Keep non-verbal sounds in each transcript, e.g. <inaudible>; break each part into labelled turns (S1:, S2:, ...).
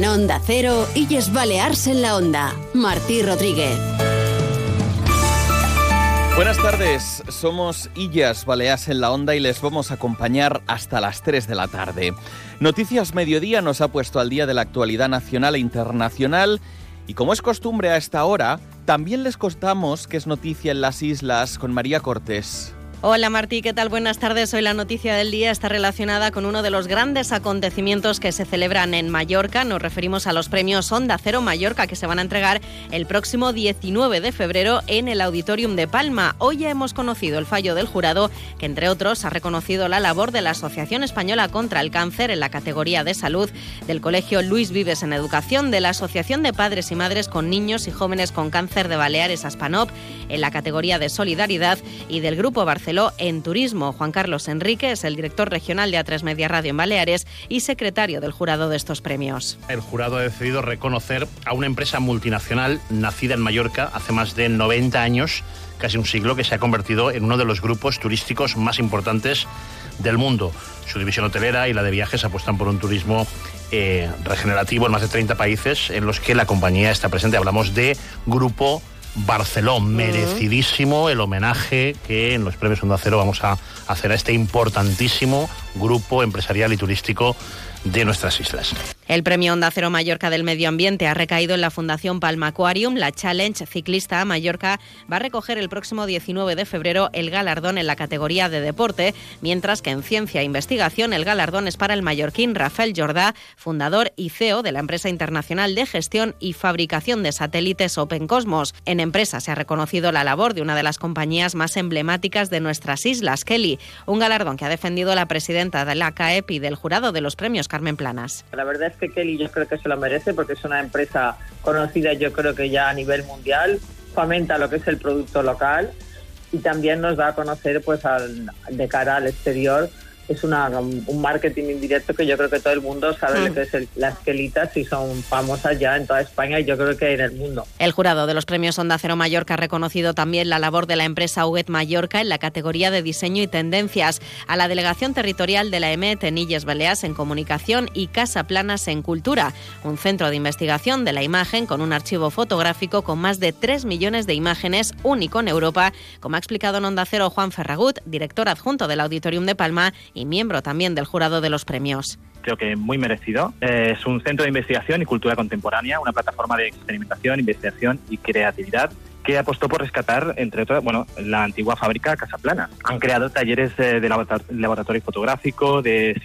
S1: En Onda Cero, Illes Balears en la Onda. Martí Rodríguez.
S2: Buenas tardes, somos Illas Baleas en la Onda y les vamos a acompañar hasta las 3 de la tarde. Noticias Mediodía nos ha puesto al día de la actualidad nacional e internacional y como es costumbre a esta hora, también les contamos que es noticia en las islas con María Cortés.
S3: Hola Martí, ¿qué tal? Buenas tardes. Hoy la noticia del día está relacionada con uno de los grandes acontecimientos que se celebran en Mallorca. Nos referimos a los premios Onda Cero Mallorca que se van a entregar el próximo 19 de febrero en el Auditorium de Palma. Hoy ya hemos conocido el fallo del jurado que, entre otros, ha reconocido la labor de la Asociación Española contra el Cáncer en la categoría de salud, del Colegio Luis Vives en Educación, de la Asociación de Padres y Madres con Niños y Jóvenes con Cáncer de Baleares Aspanop en la categoría de Solidaridad y del Grupo Barcelona en Turismo. Juan Carlos Enrique es el director regional de A3 Media Radio en Baleares y secretario del jurado de estos premios.
S4: El jurado ha decidido reconocer a una empresa multinacional nacida en Mallorca hace más de 90 años, casi un siglo, que se ha convertido en uno de los grupos turísticos más importantes del mundo. Su división hotelera y la de viajes apuestan por un turismo eh, regenerativo en más de 30 países en los que la compañía está presente. Hablamos de Grupo Barcelona. Merecidísimo el homenaje que en los premios Onda Cero vamos a hacer a este importantísimo grupo empresarial y turístico de nuestras islas.
S3: El premio Onda Cero Mallorca del Medio Ambiente ha recaído en la Fundación Palma Aquarium. La Challenge Ciclista a Mallorca va a recoger el próximo 19 de febrero el galardón en la categoría de deporte, mientras que en Ciencia e Investigación el galardón es para el mallorquín Rafael Jordá, fundador y CEO de la empresa internacional de gestión y fabricación de satélites Open Cosmos. En empresa se ha reconocido la labor de una de las compañías más emblemáticas de nuestras islas, Kelly, un galardón que ha defendido la presidenta de la CAEP y del jurado de los premios, Carmen Planas.
S5: La verdad es que Kelly yo creo que se lo merece porque es una empresa conocida yo creo que ya a nivel mundial, fomenta lo que es el producto local y también nos da a conocer pues al, de cara al exterior es una, un marketing indirecto que yo creo que todo el mundo sabe lo mm. que es las quelitas y son famosas ya en toda España y yo creo que en el mundo.
S3: El jurado de los premios Onda Cero Mallorca ha reconocido también la labor de la empresa Huguet Mallorca en la categoría de diseño y tendencias, a la delegación territorial de la EMET en Illes Baleas en comunicación y Casa Planas en cultura, un centro de investigación de la imagen con un archivo fotográfico con más de 3 millones de imágenes, único en Europa, como ha explicado en Onda Cero Juan Ferragut, director adjunto del Auditorium de Palma y miembro también del jurado de los premios
S6: creo que muy merecido. Es un centro de investigación y cultura contemporánea, una plataforma de experimentación, investigación y creatividad que apostó por rescatar, entre otras, bueno, la antigua fábrica Casaplana. Han creado talleres de laboratorio fotográfico, de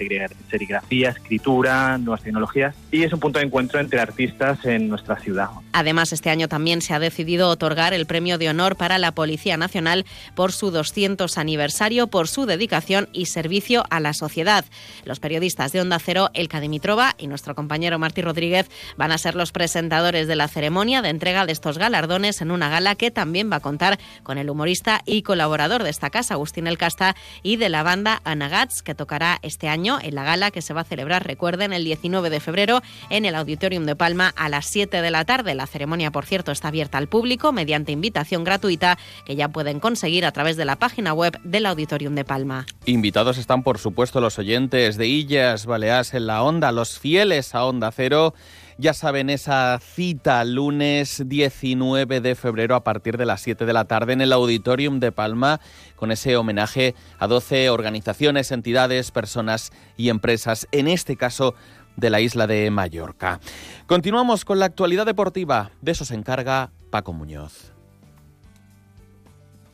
S6: serigrafía, escritura, nuevas tecnologías y es un punto de encuentro entre artistas en nuestra ciudad.
S3: Además, este año también se ha decidido otorgar el premio de honor para la Policía Nacional por su 200 aniversario, por su dedicación y servicio a la sociedad. Los periodistas de Onda Cero, Elka Dimitrova y nuestro compañero Martí Rodríguez van a ser los presentadores de la ceremonia de entrega de estos galardones en una gala que también va a contar con el humorista y colaborador de esta casa, Agustín El Casta, y de la banda Anagats, que tocará este año en la gala que se va a celebrar, recuerden, el 19 de febrero en el Auditorium de Palma a las 7 de la tarde. La ceremonia, por cierto, está abierta al público mediante invitación gratuita que ya pueden conseguir a través de la página web del Auditorium de Palma.
S2: Invitados están, por supuesto, los oyentes de Illas, Baleas en la Onda, los fieles a Onda Cero ya saben, esa cita lunes 19 de febrero a partir de las 7 de la tarde en el Auditorium de Palma con ese homenaje a 12 organizaciones, entidades, personas y empresas, en este caso de la isla de Mallorca. Continuamos con la actualidad deportiva. De eso se encarga Paco Muñoz.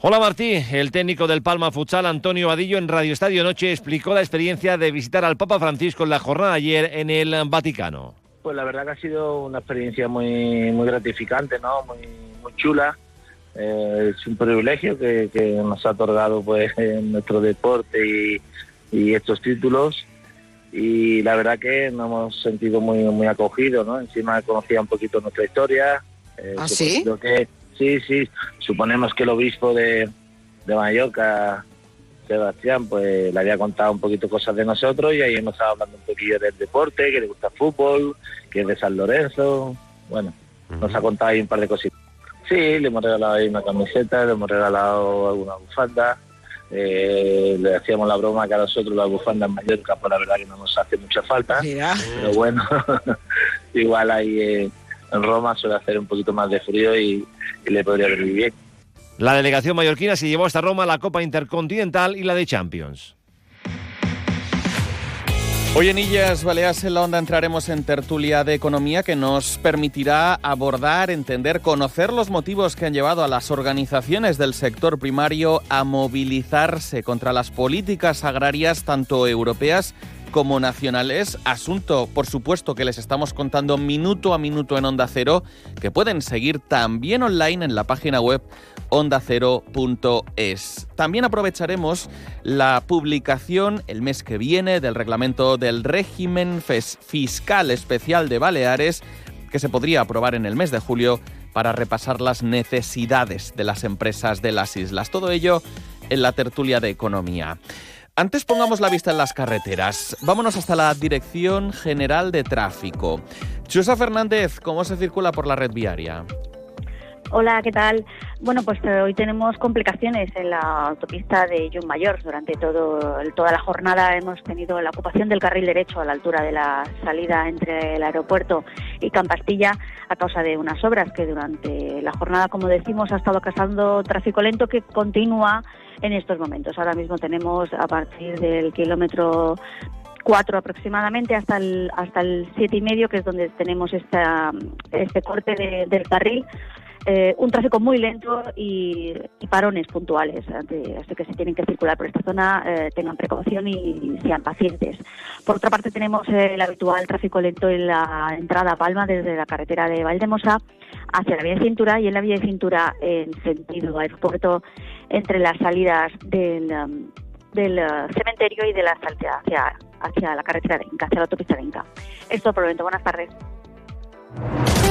S7: Hola Martí, el técnico del Palma Futsal Antonio Vadillo en Radio Estadio Noche explicó la experiencia de visitar al Papa Francisco en la jornada ayer en el Vaticano.
S8: Pues la verdad que ha sido una experiencia muy muy gratificante, ¿no? Muy, muy chula. Eh, es un privilegio que, nos ha otorgado pues <laughs> nuestro deporte y, estos títulos y la verdad que nos hemos sentido muy muy acogidos, ¿no? Encima conocía un poquito nuestra historia.
S3: Eh, ¿Ah, sí?
S8: Que, sí, sí. Suponemos que el obispo de, de Mallorca Sebastián pues le había contado un poquito cosas de nosotros y ahí hemos estado hablando un poquillo del deporte, que le gusta el fútbol, que es de San Lorenzo. Bueno, nos ha contado ahí un par de cositas. Sí, le hemos regalado ahí una camiseta, le hemos regalado alguna bufanda. Eh, le hacíamos la broma que a nosotros la bufanda en Mallorca, pues la verdad que no nos hace mucha falta. Pero bueno, <laughs> igual ahí eh, en Roma suele hacer un poquito más de frío y, y le podría venir bien.
S7: La delegación mallorquina se llevó hasta Roma la Copa Intercontinental y la de Champions.
S2: Hoy en Illas Baleares en la Onda entraremos en tertulia de economía que nos permitirá abordar, entender, conocer los motivos que han llevado a las organizaciones del sector primario a movilizarse contra las políticas agrarias tanto europeas como nacionales. Asunto, por supuesto, que les estamos contando minuto a minuto en Onda Cero, que pueden seguir también online en la página web ondacero.es. También aprovecharemos la publicación el mes que viene del reglamento del régimen fiscal especial de Baleares, que se podría aprobar en el mes de julio para repasar las necesidades de las empresas de las islas. Todo ello en la tertulia de economía. Antes pongamos la vista en las carreteras. Vámonos hasta la Dirección General de Tráfico. Chusa Fernández, ¿cómo se circula por la red viaria?
S9: Hola, ¿qué tal? Bueno, pues eh, hoy tenemos complicaciones en la autopista de Mayor. Durante todo, toda la jornada hemos tenido la ocupación del carril derecho a la altura de la salida entre el aeropuerto y Campastilla a causa de unas obras que durante la jornada, como decimos, ha estado causando tráfico lento que continúa en estos momentos. Ahora mismo tenemos a partir del kilómetro 4 aproximadamente hasta el hasta el siete y medio que es donde tenemos esta, este corte del carril eh, un tráfico muy lento y, parones puntuales, así que si tienen que circular por esta zona eh, tengan precaución y, sean pacientes. Por otra parte tenemos el habitual tráfico lento en la entrada a Palma desde la carretera de Valdemosa hacia la vía de cintura y en la vía de cintura en sentido aeropuerto entre las salidas del, um, del uh, cementerio y de la salida hacia, hacia la carretera de Inca, hacia la autopista de Inca. Esto por el momento. Buenas tardes.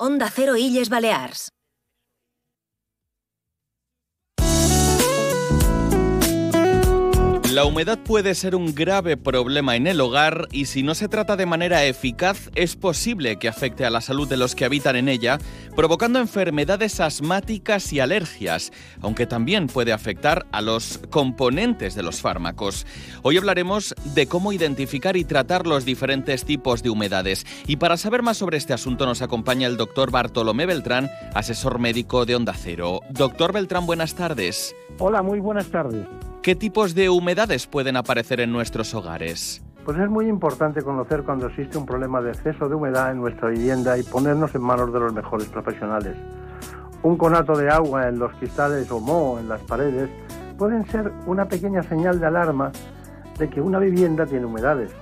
S10: Onda Cero Illes Balears.
S2: La humedad puede ser un grave problema en el hogar y si no se trata de manera eficaz es posible que afecte a la salud de los que habitan en ella, provocando enfermedades asmáticas y alergias, aunque también puede afectar a los componentes de los fármacos. Hoy hablaremos de cómo identificar y tratar los diferentes tipos de humedades. Y para saber más sobre este asunto nos acompaña el doctor Bartolomé Beltrán, asesor médico de Onda Cero. Doctor Beltrán, buenas tardes.
S11: Hola, muy buenas tardes.
S2: ¿Qué tipos de humedades pueden aparecer en nuestros hogares?
S11: Pues es muy importante conocer cuando existe un problema de exceso de humedad en nuestra vivienda y ponernos en manos de los mejores profesionales. Un conato de agua en los cristales o moho en las paredes pueden ser una pequeña señal de alarma de que una vivienda tiene humedades.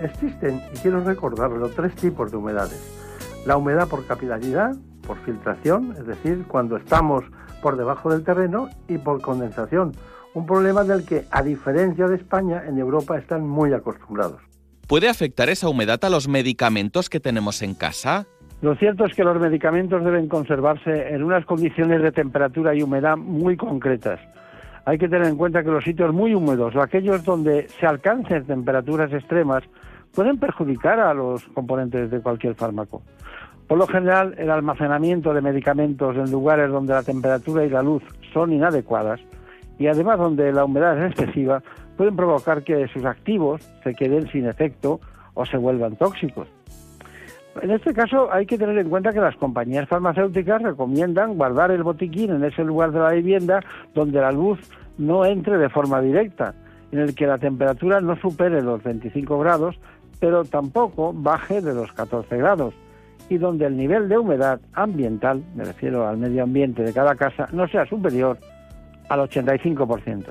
S11: Existen, y quiero recordarlo, tres tipos de humedades. La humedad por capilaridad, por filtración, es decir, cuando estamos por debajo del terreno, y por condensación, un problema del que, a diferencia de España, en Europa están muy acostumbrados.
S2: ¿Puede afectar esa humedad a los medicamentos que tenemos en casa?
S11: Lo cierto es que los medicamentos deben conservarse en unas condiciones de temperatura y humedad muy concretas. Hay que tener en cuenta que los sitios muy húmedos o aquellos donde se alcancen temperaturas extremas pueden perjudicar a los componentes de cualquier fármaco. Por lo general, el almacenamiento de medicamentos en lugares donde la temperatura y la luz son inadecuadas y además donde la humedad es excesiva, pueden provocar que sus activos se queden sin efecto o se vuelvan tóxicos. En este caso hay que tener en cuenta que las compañías farmacéuticas recomiendan guardar el botiquín en ese lugar de la vivienda donde la luz no entre de forma directa, en el que la temperatura no supere los 25 grados, pero tampoco baje de los 14 grados, y donde el nivel de humedad ambiental, me refiero al medio ambiente de cada casa, no sea superior al 85%.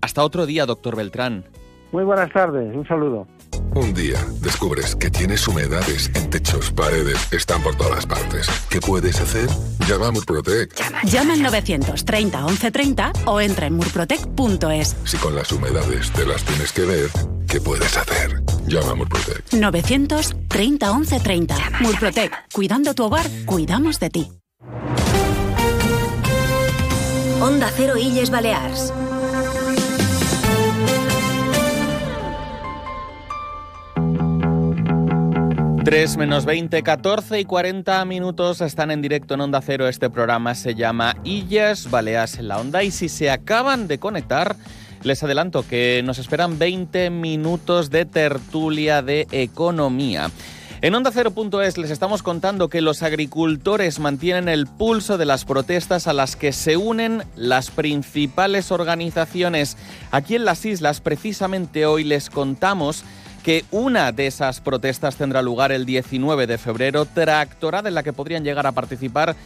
S2: Hasta otro día, doctor Beltrán.
S11: Muy buenas tardes, un saludo.
S12: Un día descubres que tienes humedades en techos, paredes, están por todas partes. ¿Qué puedes hacer? Llama a Murprotec.
S10: Llama, al 930 1130 o entra en murprotec.es.
S12: Si con las humedades te las tienes que ver, ¿qué puedes hacer? Llama a Murprotec.
S10: 930 1130. Murprotec. Cuidando tu hogar, cuidamos de ti.
S13: Onda Cero Illes Balears.
S2: Tres menos 20, 14 y 40 minutos están en directo en Onda Cero. Este programa se llama Illas Baleas en la Onda y si se acaban de conectar, les adelanto que nos esperan 20 minutos de tertulia de economía. En Onda Cero.es les estamos contando que los agricultores mantienen el pulso de las protestas a las que se unen las principales organizaciones. Aquí en las islas, precisamente hoy, les contamos que una de esas protestas tendrá lugar el 19 de febrero, tractorada en la que podrían llegar a participar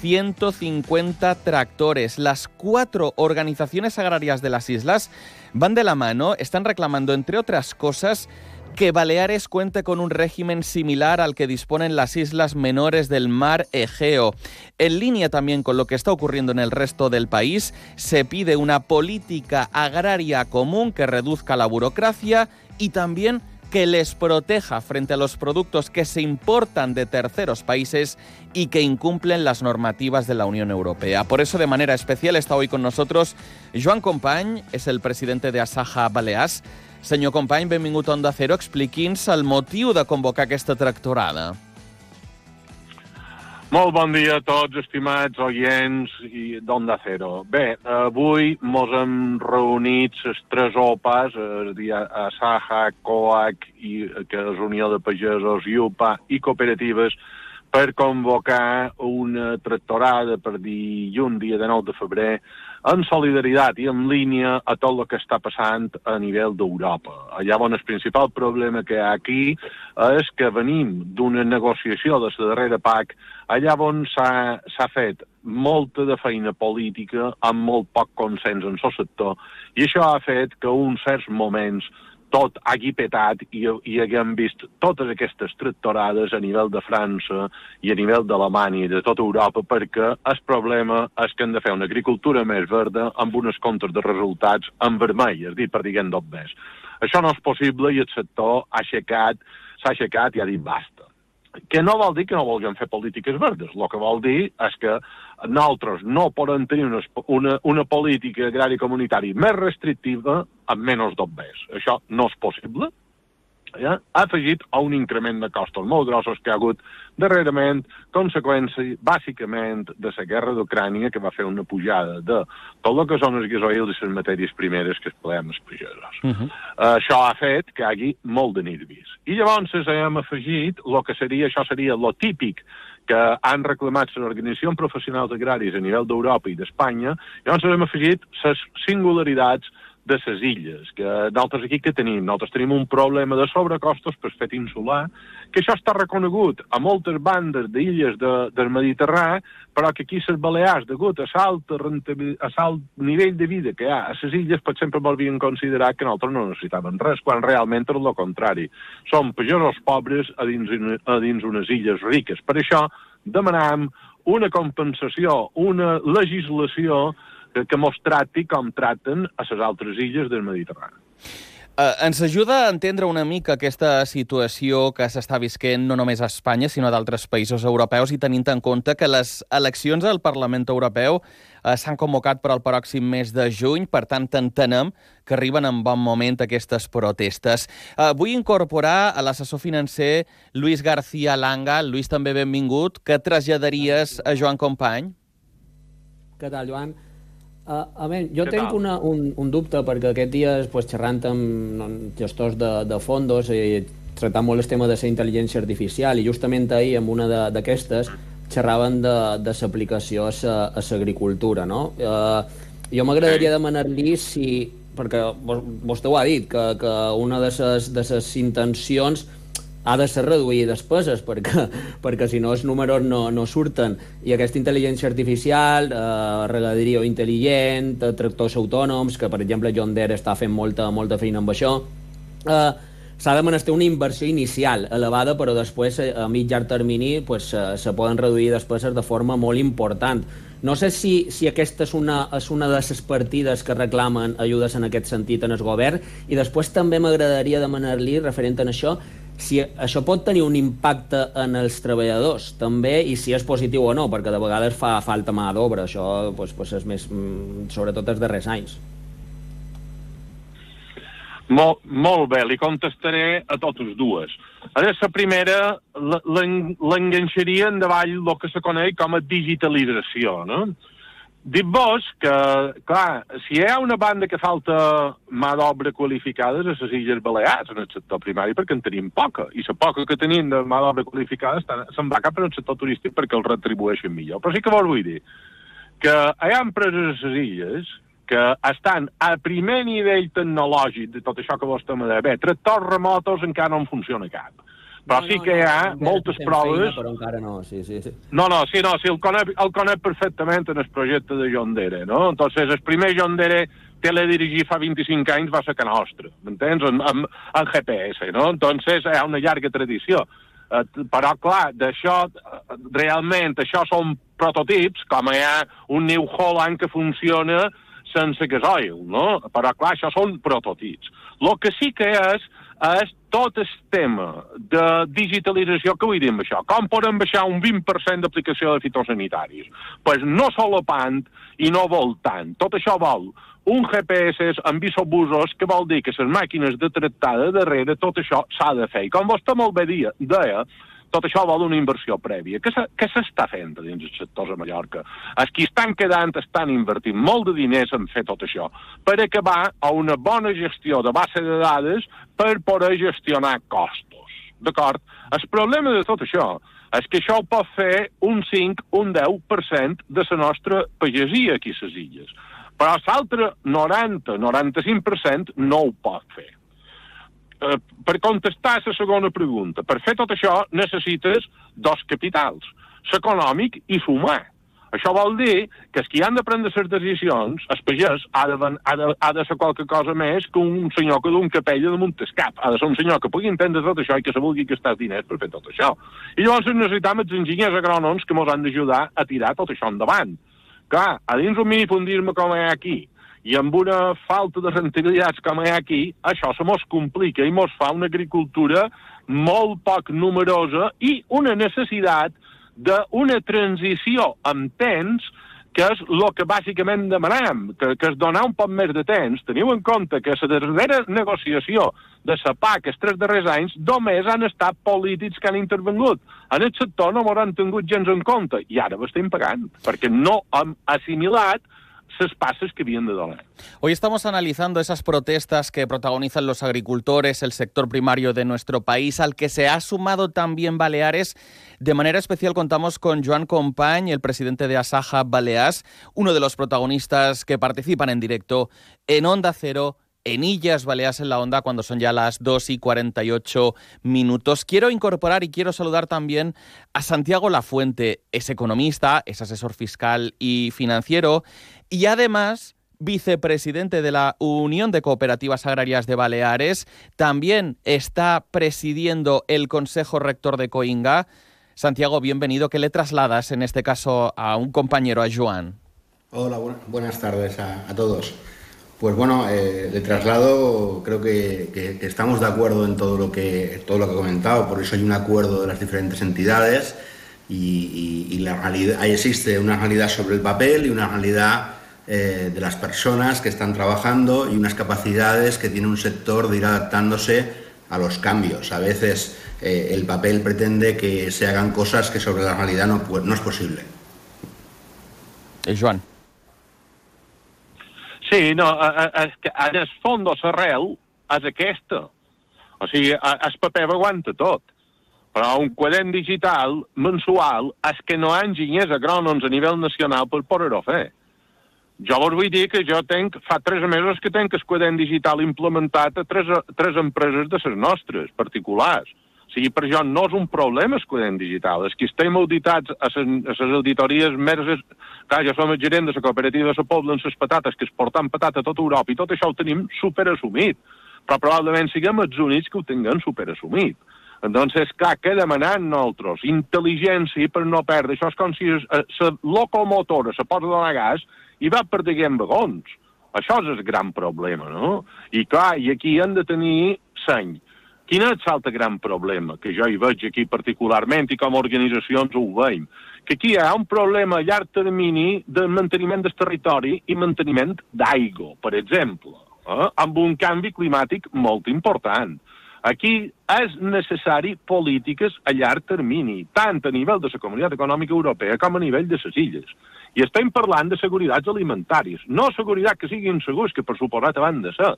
S2: 150 tractores. Las cuatro organizaciones agrarias de las islas van de la mano, están reclamando, entre otras cosas, que Baleares cuente con un régimen similar al que disponen las islas menores del mar Egeo. En línea también con lo que está ocurriendo en el resto del país, se pide una política agraria común que reduzca la burocracia y también que les proteja frente a los productos que se importan de terceros países y que incumplen las normativas de la Unión Europea. Por eso, de manera especial, está hoy con nosotros Joan Company, es el presidente de Asaja Balears. Senyor Company, benvingut a Onda Cero. Expliqui'ns el motiu de convocar aquesta tractorada.
S14: Molt bon dia a tots, estimats oients i d'Onda Cero. Bé, avui mos hem reunit les tres OPAs, és a dir, a Saja, COAC, i, que és Unió de Pagesos, IUPA i cooperatives, per convocar una tractorada per dilluns, dia de 9 de febrer, en solidaritat i en línia a tot el que està passant a nivell d'Europa. Llavors, el principal problema que hi ha aquí és que venim d'una negociació de la darrera PAC allà on s'ha fet molta de feina política amb molt poc consens en el sector i això ha fet que uns certs moments tot hagi petat i, i haguem vist totes aquestes tractorades a nivell de França i a nivell d'Alemanya i de tota Europa perquè el problema és que hem de fer una agricultura més verda amb unes comptes de resultats en vermell, és dir, per diguem més. Això no és possible i el sector ha aixecat, s'ha aixecat i ha dit basta que no vol dir que no vulguem fer polítiques verdes. El que vol dir és que nosaltres no podem tenir una, una, una política agrària comunitària més restrictiva amb menys d'obès. Això no és possible. Ja? Ha afegit a un increment de costos molt grossos que ha hagut darrerament conseqüència, bàsicament, de la guerra d'Ucrània, que va fer una pujada de tot el que són els gasoils i les matèries primeres que es pleguem els pagesos. Uh -huh. uh, això ha fet que hi hagi molt de nervis. I llavors hem afegit el que seria, això seria lo típic que han reclamat les organitzacions professionals agràries a nivell d'Europa i d'Espanya, llavors hem afegit les singularitats de les illes, que nosaltres aquí que tenim? Nosaltres tenim un problema de sobrecostos per fet insular, que això està reconegut a moltes bandes d'illes de, del Mediterrani, però que aquí les Balears, degut a l'alt nivell de vida que hi ha a les illes, per sempre m'havien considerat que nosaltres no necessitaven res, quan realment és el contrari. Som pagesos pobres a dins, a dins unes illes riques. Per això demanam una compensació, una legislació que, que mos trati com traten a les altres illes del Mediterrani.
S2: Uh, ens ajuda a entendre una mica aquesta situació que s'està visquent no només a Espanya, sinó a d'altres països europeus i tenint en compte que les eleccions al Parlament Europeu uh, s'han convocat per al pròxim mes de juny, per tant entenem que arriben en bon moment aquestes protestes. Uh, vull incorporar a l'assessor financer Luis García Langa. Luis, també benvingut. Què traslladaries a Joan Company?
S15: Què tal, Joan? Uh, a veure, jo tinc una, un, un dubte perquè aquest dia, pues, xerrant amb gestors de, de fondos i tractant molt el tema de la intel·ligència artificial i justament ahir amb una d'aquestes xerraven de, de l'aplicació a l'agricultura, no? Uh, jo m'agradaria demanar-li si, perquè vostè ho ha dit, que, que una de les intencions ha de ser reduir despeses perquè, <laughs> perquè si no els números no, no surten. I aquesta intel·ligència artificial eh, regaderia intel·ligent eh, tractors autònoms, que per exemple John Deere està fent molta, molta feina amb això. Eh, s'ha de menester una inversió inicial elevada però després eh, a mig llarg termini pues, eh, se poden reduir despeses de forma molt important. No sé si, si aquesta és una, és una de les partides que reclamen ajudes en aquest sentit en el govern. I després també m'agradaria demanar-li, referent a això, si això pot tenir un impacte en els treballadors també i si és positiu o no, perquè de vegades fa falta mà d'obra, això pues, pues és més, mm, sobretot els darrers anys.
S14: Molt, molt bé, li contestaré a totes dues. Ara, la primera l'enganxaria en davall el que se coneix com a digitalització, no? Dic vos que, clar, si hi ha una banda que falta mà d'obra qualificada a les Illes Balears en el sector primari perquè en tenim poca, i la poca que tenim de mà d'obra qualificada se'n va cap al sector turístic perquè el retribueixen millor. Però sí que vos vull dir que hi ha empreses a les illes que estan a primer nivell tecnològic de tot això que vostè m'ha de bé. Tractors remotos encara no en funciona cap. Però no, sí que hi ha moltes proves...
S15: Feina, però encara no, sí, sí, sí.
S14: No, no, sí, no, sí, el conec, el conec perfectament en el projecte de John Dere, no? Entonces, el primer John Dere teledirigir fa 25 anys va ser que nostre, m'entens? En, en, en GPS, no? Entonces, hi ha una llarga tradició. Eh, però, clar, d'això, realment, això són prototips, com hi ha un New Holland que funciona sense gasoil, no? Però, clar, això són prototips. El que sí que és, és tot el tema de digitalització, que vull dir amb això? Com podem baixar un 20% d'aplicació de fitosanitaris? Pues no solapant i no vol tant. Tot això vol un GPS amb isobusos, que vol dir que les màquines de tractada darrere, tot això s'ha de fer. I com vostè molt bé dia, deia, tot això vol una inversió prèvia. Què s'està fent dins els sectors a Mallorca? Els qui estan quedant estan invertint molt de diners en fer tot això per acabar a una bona gestió de base de dades per poder gestionar costos. D'acord? El problema de tot això és que això ho pot fer un 5, un 10% de la nostra pagesia aquí a les illes. Però l'altre 90, 95% no ho pot fer. Eh, per contestar la segona pregunta, per fer tot això necessites dos capitals, l'econòmic i l'humà. Això vol dir que els que han de prendre les decisions, el pagès ha de, ha, de, ha de ser qualque cosa més que un senyor que d'un capella de Montescap. Ha de ser un senyor que pugui entendre tot això i que se vulgui gastar diners per fer tot això. I llavors necessitem els enginyers agrònoms que ens han d'ajudar a tirar tot això endavant. Clar, a dins un minifundisme com hi ha aquí, i amb una falta de rentabilitats com hi ha aquí, això se mos complica i mos fa una agricultura molt poc numerosa i una necessitat d'una transició amb temps que és el que bàsicament demanem, que, que es donar un poc més de temps. Teniu en compte que la darrera negociació de la PAC els tres darrers anys només han estat polítics que han intervengut. En el sector no m'hauran tingut gens en compte i ara ho estem pagant, perquè no hem assimilat esos pasos que vienen de dólar.
S2: Hoy estamos analizando esas protestas que protagonizan los agricultores, el sector primario de nuestro país, al que se ha sumado también Baleares. De manera especial contamos con Joan Compañ, el presidente de Asaja Baleas, uno de los protagonistas que participan en directo en Onda Cero en Illas Baleas en la Onda cuando son ya las 2 y 48 minutos. Quiero incorporar y quiero saludar también a Santiago Lafuente, es economista, es asesor fiscal y financiero y además vicepresidente de la Unión de Cooperativas Agrarias de Baleares. También está presidiendo el Consejo Rector de Coinga. Santiago, bienvenido. ¿Qué le trasladas en este caso a un compañero, a Joan?
S16: Hola, buenas tardes a, todos. Pues bueno, eh, de traslado creo que, estamos de acuerdo en todo lo que todo lo que he comentado, por eso hay un acuerdo de las diferentes entidades y, la realidad, ahí existe una realidad sobre el papel y una realidad eh, de las personas que están trabajando y unas capacidades que tiene un sector de ir adaptándose a los cambios. A veces eh, el papel pretende que se hagan cosas que sobre la realidad no, no es posible.
S2: Joan.
S14: Sí, no, és que en el fons l'arrel és aquesta. O sigui, el paper aguanta tot. Però un quadern digital mensual és que no hi ha enginyers agrònoms a nivell nacional per poder-ho fer. Jo vos vull dir que jo tenc, fa tres mesos que tenc el quadern digital implementat a tres, tres empreses de les nostres, particulars. O sigui, per jo no és un problema el quadern digital. És que estem auditats a les auditories més... Clar, jo som el gerent de la cooperativa de la Pobla en les patates, que es porten patata a tota Europa, i tot això ho tenim superassumit. Però probablement siguem els únics que ho tinguem superassumit. És clar que demanant nosaltres intel·ligència per no perdre. Això és com si la locomotora se posa donar gas i va perdent vagons. Això és el gran problema, no? I clar, i aquí han de tenir seny. Quin és l'altre gran problema que jo hi veig aquí particularment i com a organitzacions ho veiem? Que aquí hi ha un problema a llarg termini de manteniment del territori i manteniment d'aigua, per exemple, eh? amb un canvi climàtic molt important. Aquí és necessari polítiques a llarg termini, tant a nivell de la Comunitat Econòmica Europea com a nivell de les illes. I estem parlant de seguretats alimentàries. No seguretat que siguin segurs, que per suposat van de ser,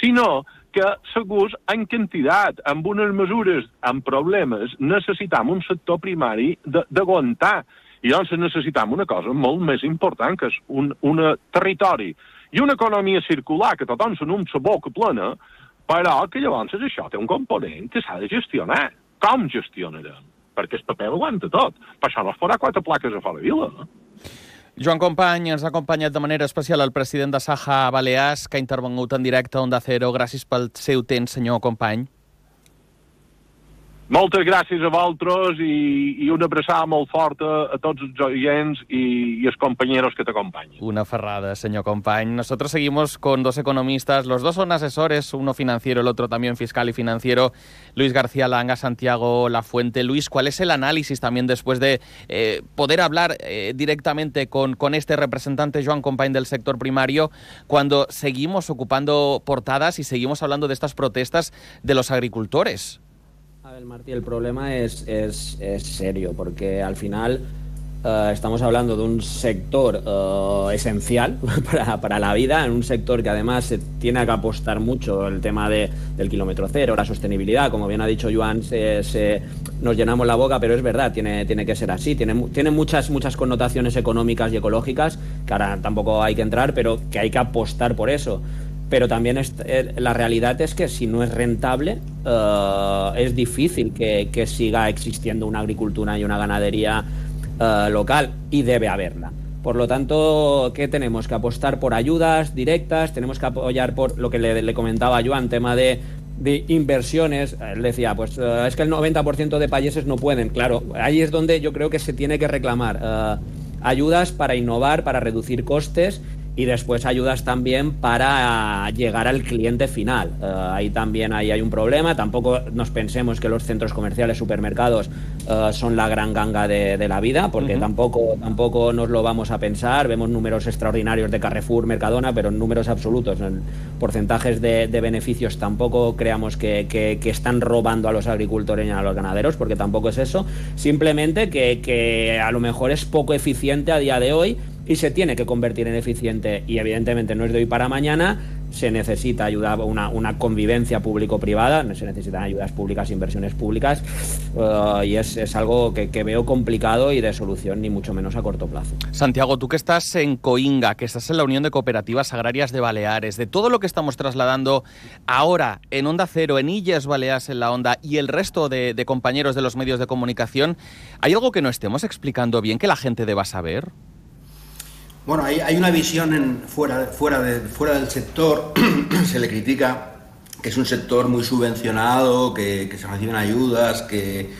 S14: sinó que segurs en quantitat, amb unes mesures, amb problemes, necessitam un sector primari d'aguantar. I llavors necessitam una cosa molt més important, que és un, un territori i una economia circular, que tothom se sa boca plena, però que llavors això té un component que s'ha de gestionar. Com gestionarem? Perquè el paper aguanta tot. Per això no es farà quatre plaques a fora vila. No?
S2: Joan Company, ens ha acompanyat de manera especial el president de Saja Balears, que ha intervengut en directe a Onda Cero. Gràcies pel seu temps, senyor Company.
S14: Moltes gràcies a vosaltres i, una abraçada molt forta a tots els oients i, y els compañeros que t'acompanyen.
S2: Una ferrada, señor Company. Nosotros seguimos con dos economistas, los dos son asesores, uno financiero, el otro también fiscal y financiero, Luis García Langa, Santiago Lafuente. Luis, ¿cuál es el análisis también después de eh, poder hablar eh, directamente con, con este representante, Joan Company, del sector primario, cuando seguimos ocupando portadas y seguimos hablando de estas protestas de los agricultores?
S15: Martí, el problema es, es, serio, porque al final uh, estamos hablando de un sector uh, esencial <laughs> para, la vida, en un sector que además se tiene que apostar mucho el tema de, del kilómetro cero, la sostenibilidad, como bien ha dicho Joan, se, se, nos llenamos la boca, pero es verdad, tiene, tiene que ser así, tiene, tiene muchas, muchas connotaciones económicas y ecológicas, que ahora tampoco hay que entrar, pero que hay que apostar por eso pero también eh, la realidad es que si no es rentable, uh, es difícil que, siga existiendo una agricultura y una ganadería uh, local y debe haberla. Por lo tanto, ¿qué tenemos? Que apostar por ayudas directas, tenemos que apoyar por lo que le, comentaba yo en tema de, inversiones. Él decía, pues es que el 90% de países no pueden. Claro, ahí es donde yo creo que se tiene que reclamar ayudas para innovar, para reducir costes y después ayudas también para llegar al cliente final. Uh, ahí también ahí hay un problema. Tampoco nos pensemos que los centros comerciales, supermercados, uh, son la gran ganga de, de la vida, porque uh -huh. tampoco, tampoco nos lo vamos a pensar. Vemos números extraordinarios de Carrefour, Mercadona, pero en números absolutos, en porcentajes de, de beneficios, tampoco creamos que, que, que, están robando a los agricultores y a los ganaderos, porque tampoco es eso. Simplemente que, que a lo mejor es poco eficiente a día de hoy y se tiene que convertir en eficiente y evidentemente no es de hoy para mañana, se necesita ayuda, una, convivencia público-privada, se necesitan ayudas públicas, inversiones públicas uh, y es, es algo que, que, veo complicado y de solución ni mucho menos a corto plazo.
S2: Santiago, tú que estás en Coinga, que estás en la Unión de Cooperativas Agrarias de Baleares, de todo lo que estamos trasladando ahora en Onda Cero, en Illes Baleares en la Onda y el resto de, de compañeros de los medios de comunicación, ¿hay algo que no estemos explicando bien que la gente deba saber?
S16: Bueno, hay, una visión en, fuera, fuera, de, fuera del sector, <clears throat> se le critica que es un sector muy subvencionado, que, se reciben ayudas, que,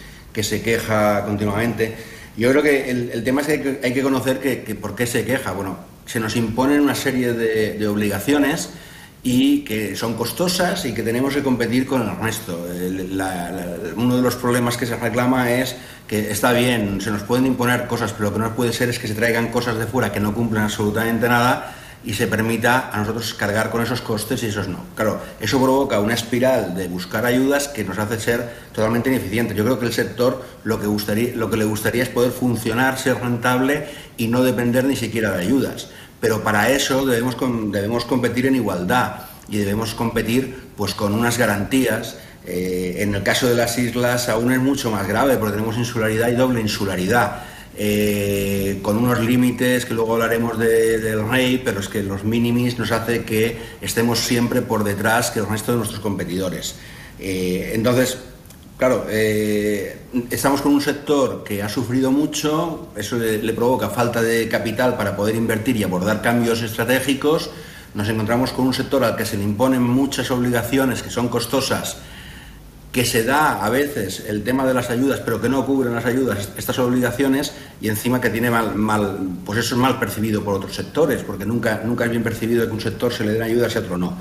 S16: se queja continuamente. Yo creo que el, tema es que hay, que conocer que, por qué se queja. Bueno, se nos imponen una serie de, obligaciones y que son costosas y que tenemos que competir con el resto. Uno de los problemas que se reclama es que está bien, se nos pueden imponer cosas, pero lo que no puede ser es que se traigan cosas de fuera que no cumplen absolutamente nada y se permita a nosotros cargar con esos costes y esos no. Claro, eso provoca una espiral de buscar ayudas que nos hace ser totalmente ineficientes. Yo creo que el sector lo que, gustaría, lo que le gustaría es poder funcionar, ser rentable y no depender ni siquiera de ayudas. Pero para eso debemos, debemos competir en igualdad y debemos competir pues, con unas garantías eh, en el caso de las islas aún es mucho más grave porque tenemos insularidad y doble insularidad. Eh, con unos límites que luego hablaremos de, del rey, pero es que los minimis nos hace que estemos siempre por detrás que el resto de nuestros competidores. Eh, entonces, claro, eh, estamos con un sector que ha sufrido mucho, eso le, provoca falta de capital para poder invertir y abordar cambios estratégicos. Nos encontramos con un sector al que se le imponen muchas obligaciones que son costosas que se da a veces el tema de las ayudas, pero que no cubren las ayudas estas obligaciones y encima que tiene mal, pues eso es mal percibido por otros sectores, porque nunca, nunca es bien percibido que un sector se le den ayudas y otro no.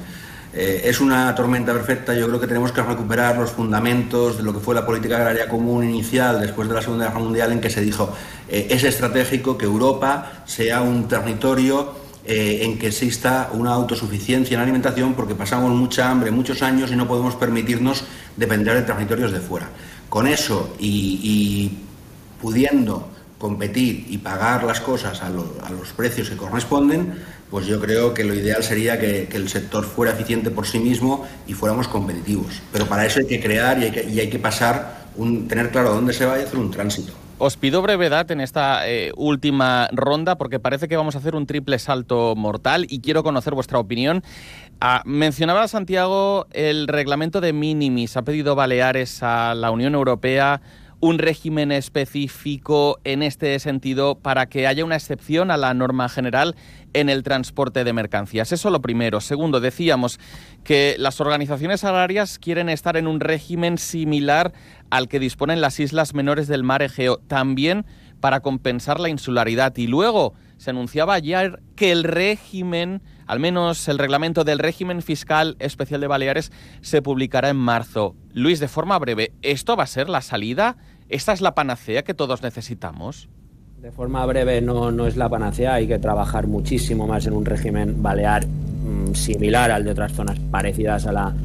S16: Eh, es una tormenta perfecta, yo creo que tenemos que recuperar los fundamentos de lo que fue la política agraria común inicial después de la Segunda Guerra Mundial en que se dijo eh, es estratégico que Europa sea un territorio eh, en que exista una autosuficiencia en alimentación porque pasamos mucha hambre muchos años y no podemos permitirnos depender de territorios de fuera. Con eso y, pudiendo competir y pagar las cosas a, los precios que corresponden, pues yo creo que lo ideal sería que, el sector fuera eficiente por sí mismo y fuéramos competitivos. Pero para eso hay que crear y hay que, pasar, un, tener claro dónde se va y hacer un tránsito.
S2: Os pido brevedad en esta eh, última ronda porque parece que vamos a hacer un triple salto mortal y quiero conocer vuestra opinión. Ah, mencionaba Santiago el reglamento de minimis. Ha pedido Baleares a la Unión Europea un régimen específico en este sentido para que haya una excepción a la norma general en el transporte de mercancías. Eso lo primero. Segundo, decíamos que las organizaciones agrarias quieren estar en un régimen similar al que disponen las islas menores del mar Egeo, también para compensar la insularidad. Y luego se anunciaba ayer que el régimen, al menos el reglamento del régimen fiscal especial de Baleares, se publicará en marzo. Luis, de forma breve, ¿esto va a ser la salida? ¿Esta es la panacea que todos necesitamos?
S15: De forma breve no, no es la panacea, hay que trabajar muchísimo más en un régimen balear mm, similar al de otras zonas parecidas a la,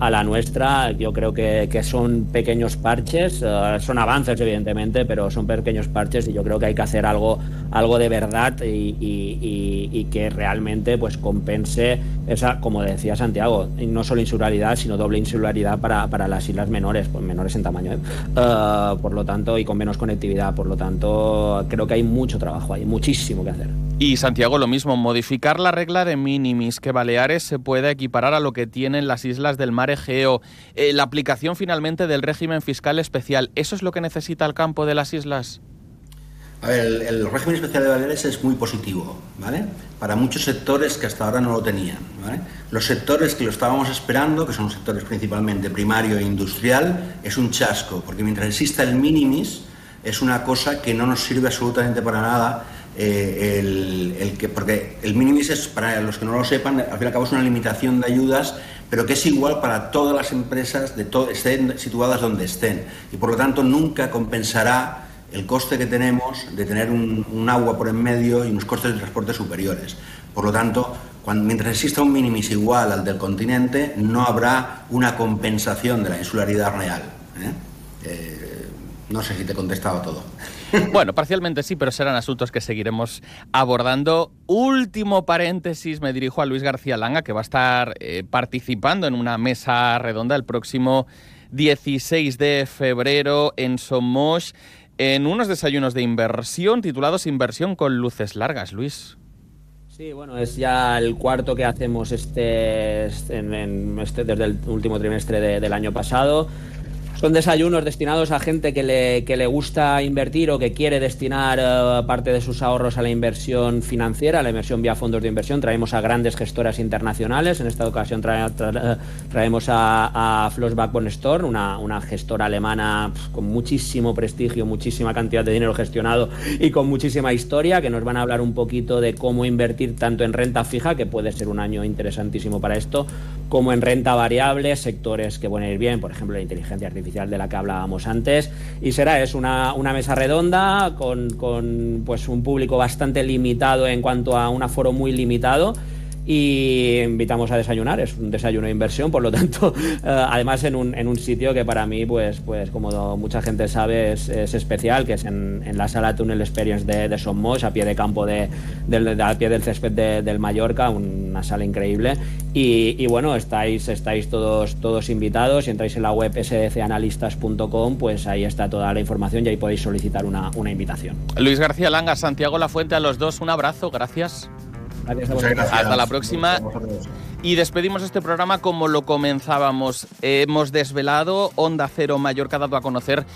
S15: a la nuestra. Yo creo que, que son pequeños parches, uh, son avances evidentemente, pero son pequeños parches y yo creo que hay que hacer algo, algo de verdad y, y, y, que realmente pues compense esa, como decía Santiago, no solo insularidad, sino doble insularidad para, para las islas menores, pues menores en tamaño, ¿eh? uh, por lo tanto, y con menos conectividad. Por lo tanto, creo que hay mucho trabajo, hay muchísimo que hacer.
S2: Y Santiago, lo mismo, modificar la regla de minimis, que Baleares se pueda equiparar a lo que tienen las islas del mar Egeo, eh, la aplicación finalmente del régimen fiscal especial, ¿eso es lo que necesita el campo de las islas?
S16: A ver, el, régimen especial de Baleares es muy positivo, ¿vale? Para muchos sectores que hasta ahora no lo tenían, ¿vale? Los sectores que lo estábamos esperando, que son sectores principalmente primario e industrial, es un chasco, porque mientras exista el minimis, es una cosa que no nos sirve absolutamente para nada eh, el, que, porque el minimis es, para los que no lo sepan, al fin y al cabo es una limitación de ayudas, pero que es igual para todas las empresas, de estén situadas donde estén. Y por lo tanto nunca compensará el coste que tenemos de tener un, agua por en medio y unos costes de transporte superiores. Por lo tanto, mientras exista un minimis igual al del continente, no habrá una compensación de la insularidad real. ¿eh? Eh, no sé si te he contestado todo. <laughs>
S2: Bueno, parcialmente sí, pero serán asuntos que seguiremos abordando. Último paréntesis, me dirijo a Luis García Langa, que va a estar eh, participando en una mesa redonda el próximo 16 de febrero en Somos, en unos desayunos de inversión titulados Inversión con luces largas, Luis.
S15: Sí, bueno, es ya el cuarto que hacemos este, este desde el último trimestre del año pasado. Son desayunos destinados a gente que le, que le gusta invertir o que quiere destinar eh, parte de sus ahorros a la inversión financiera, a la inversión vía fondos de inversión. Traemos a grandes gestoras internacionales. En esta ocasión traemos a, a Flossback Store, una, una gestora alemana con muchísimo prestigio, muchísima cantidad de dinero gestionado y con muchísima historia, que nos van a hablar un poquito de cómo invertir tanto en renta fija, que puede ser un año interesantísimo para esto, como en renta variable, sectores que van a ir bien, por ejemplo, la inteligencia artificial de la que hablábamos antes. Y será es una, una mesa redonda con, con pues un público bastante limitado en cuanto a un aforo muy limitado y invitamos a desayunar, es un desayuno de inversión, por lo tanto, <laughs> eh, además en un, en un, sitio que para mí, pues, pues como mucha gente sabe, es, especial, que es en, en, la sala Tunnel Experience de, de Somos, a pie de campo de, del, a pie del césped del Mallorca, una sala increíble. Y, y, bueno, estáis, estáis todos, todos invitados, si entráis en la web sdcanalistas.com, pues ahí está toda la información y ahí podéis solicitar una, una invitación.
S2: Luis García Langa, Santiago La Fuente, a los dos, un abrazo, gracias. Hasta la próxima. Y despedimos este programa como lo comenzábamos. Hemos desvelado, Onda Cero Mallorca ha dado a conocer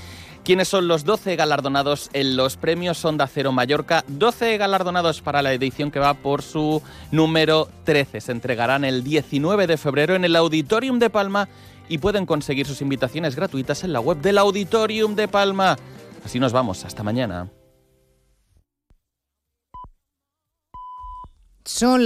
S2: quiénes son los 12 galardonados en los premios Onda Cero Mallorca. 12 galardonados para la edición que va por su número 13. Se entregarán el 19 de febrero en el Auditorium de Palma y pueden conseguir sus invitaciones gratuitas en la web del Auditorium de Palma. Así nos vamos, hasta mañana.
S17: Son